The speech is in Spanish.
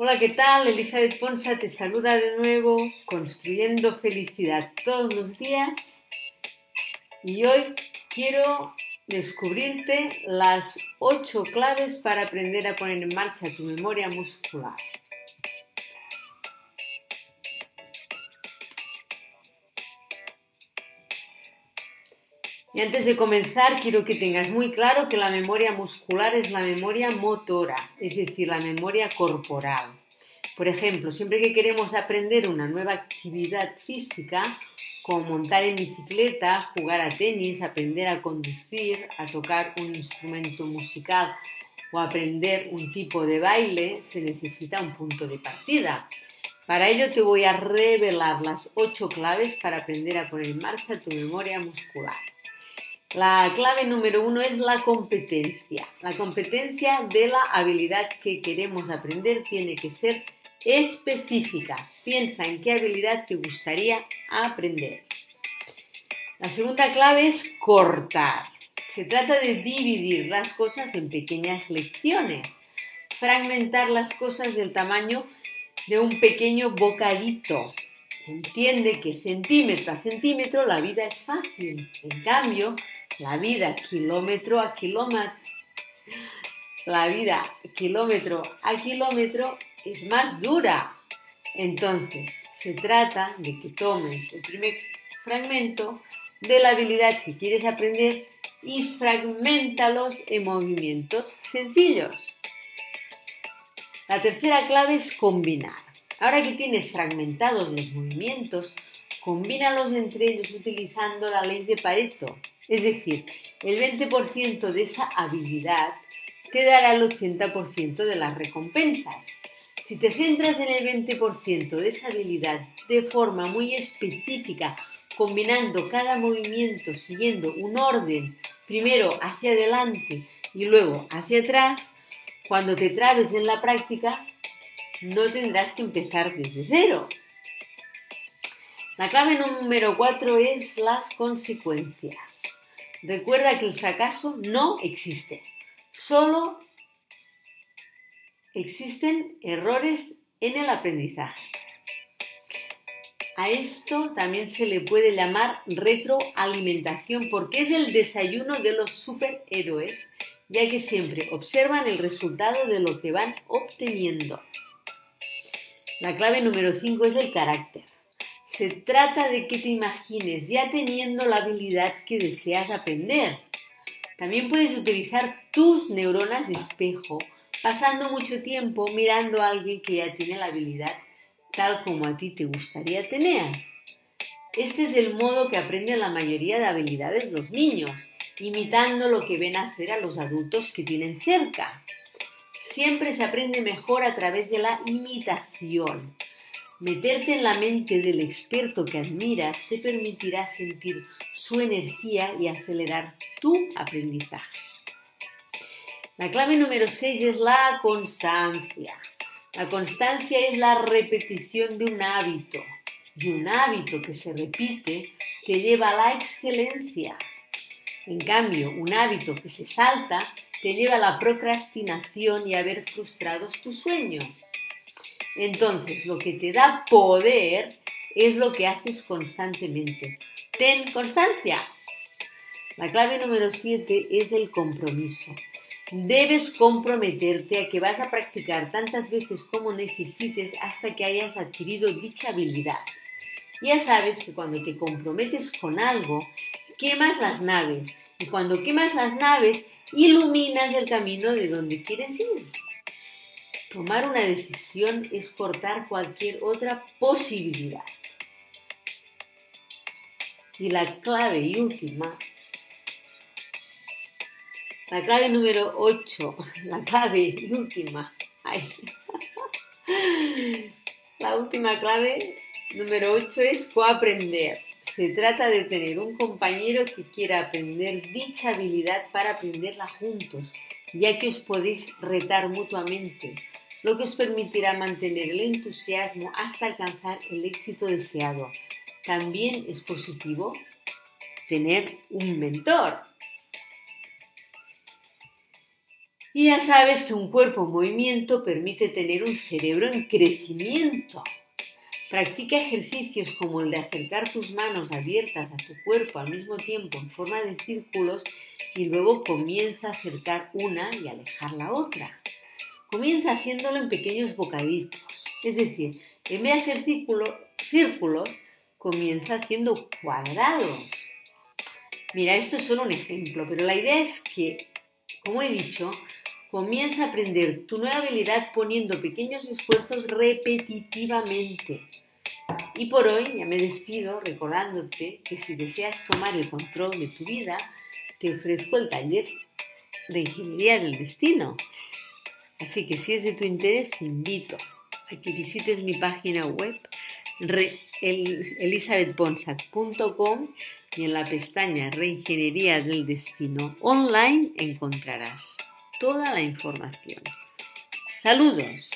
Hola, ¿qué tal? Elizabeth Ponsa te saluda de nuevo, construyendo felicidad todos los días. Y hoy quiero descubrirte las ocho claves para aprender a poner en marcha tu memoria muscular. Y antes de comenzar, quiero que tengas muy claro que la memoria muscular es la memoria motora, es decir, la memoria corporal. Por ejemplo, siempre que queremos aprender una nueva actividad física, como montar en bicicleta, jugar a tenis, aprender a conducir, a tocar un instrumento musical o aprender un tipo de baile, se necesita un punto de partida. Para ello te voy a revelar las ocho claves para aprender a poner en marcha tu memoria muscular. La clave número uno es la competencia. La competencia de la habilidad que queremos aprender tiene que ser específica. Piensa en qué habilidad te gustaría aprender. La segunda clave es cortar. Se trata de dividir las cosas en pequeñas lecciones, fragmentar las cosas del tamaño de un pequeño bocadito. Entiende que centímetro a centímetro la vida es fácil. En cambio, la vida kilómetro a kilómetro, la vida kilómetro a kilómetro es más dura. Entonces, se trata de que tomes el primer fragmento de la habilidad que quieres aprender y fragmentalos en movimientos sencillos. La tercera clave es combinar. Ahora que tienes fragmentados los movimientos, combínalos entre ellos utilizando la ley de Pareto. Es decir, el 20% de esa habilidad te dará el 80% de las recompensas. Si te centras en el 20% de esa habilidad de forma muy específica, combinando cada movimiento siguiendo un orden, primero hacia adelante y luego hacia atrás, cuando te trabes en la práctica, no tendrás que empezar desde cero. La clave número 4 es las consecuencias. Recuerda que el fracaso no existe, solo existen errores en el aprendizaje. A esto también se le puede llamar retroalimentación porque es el desayuno de los superhéroes, ya que siempre observan el resultado de lo que van obteniendo. La clave número 5 es el carácter. Se trata de que te imagines ya teniendo la habilidad que deseas aprender. También puedes utilizar tus neuronas de espejo, pasando mucho tiempo mirando a alguien que ya tiene la habilidad tal como a ti te gustaría tener. Este es el modo que aprenden la mayoría de habilidades los niños, imitando lo que ven hacer a los adultos que tienen cerca. Siempre se aprende mejor a través de la imitación. Meterte en la mente del experto que admiras te permitirá sentir su energía y acelerar tu aprendizaje. La clave número 6 es la constancia. La constancia es la repetición de un hábito y un hábito que se repite te lleva a la excelencia. En cambio, un hábito que se salta te lleva a la procrastinación y a ver frustrados tus sueños. Entonces, lo que te da poder es lo que haces constantemente. Ten constancia. La clave número 7 es el compromiso. Debes comprometerte a que vas a practicar tantas veces como necesites hasta que hayas adquirido dicha habilidad. Ya sabes que cuando te comprometes con algo, quemas las naves y cuando quemas las naves, iluminas el camino de donde quieres ir. Tomar una decisión es cortar cualquier otra posibilidad. Y la clave y última, la clave número 8, la clave y última, la última clave número 8 es coaprender. Se trata de tener un compañero que quiera aprender dicha habilidad para aprenderla juntos, ya que os podéis retar mutuamente lo que os permitirá mantener el entusiasmo hasta alcanzar el éxito deseado. También es positivo tener un mentor. Y ya sabes que un cuerpo en movimiento permite tener un cerebro en crecimiento. Practica ejercicios como el de acercar tus manos abiertas a tu cuerpo al mismo tiempo en forma de círculos y luego comienza a acercar una y alejar la otra. Comienza haciéndolo en pequeños bocaditos. Es decir, en vez de hacer círculos, comienza haciendo cuadrados. Mira, esto es solo un ejemplo, pero la idea es que, como he dicho, comienza a aprender tu nueva habilidad poniendo pequeños esfuerzos repetitivamente. Y por hoy ya me despido recordándote que si deseas tomar el control de tu vida, te ofrezco el taller de Ingeniería del Destino. Así que si es de tu interés, te invito a que visites mi página web elisabethbonsac.com y en la pestaña Reingeniería del Destino Online encontrarás toda la información. Saludos.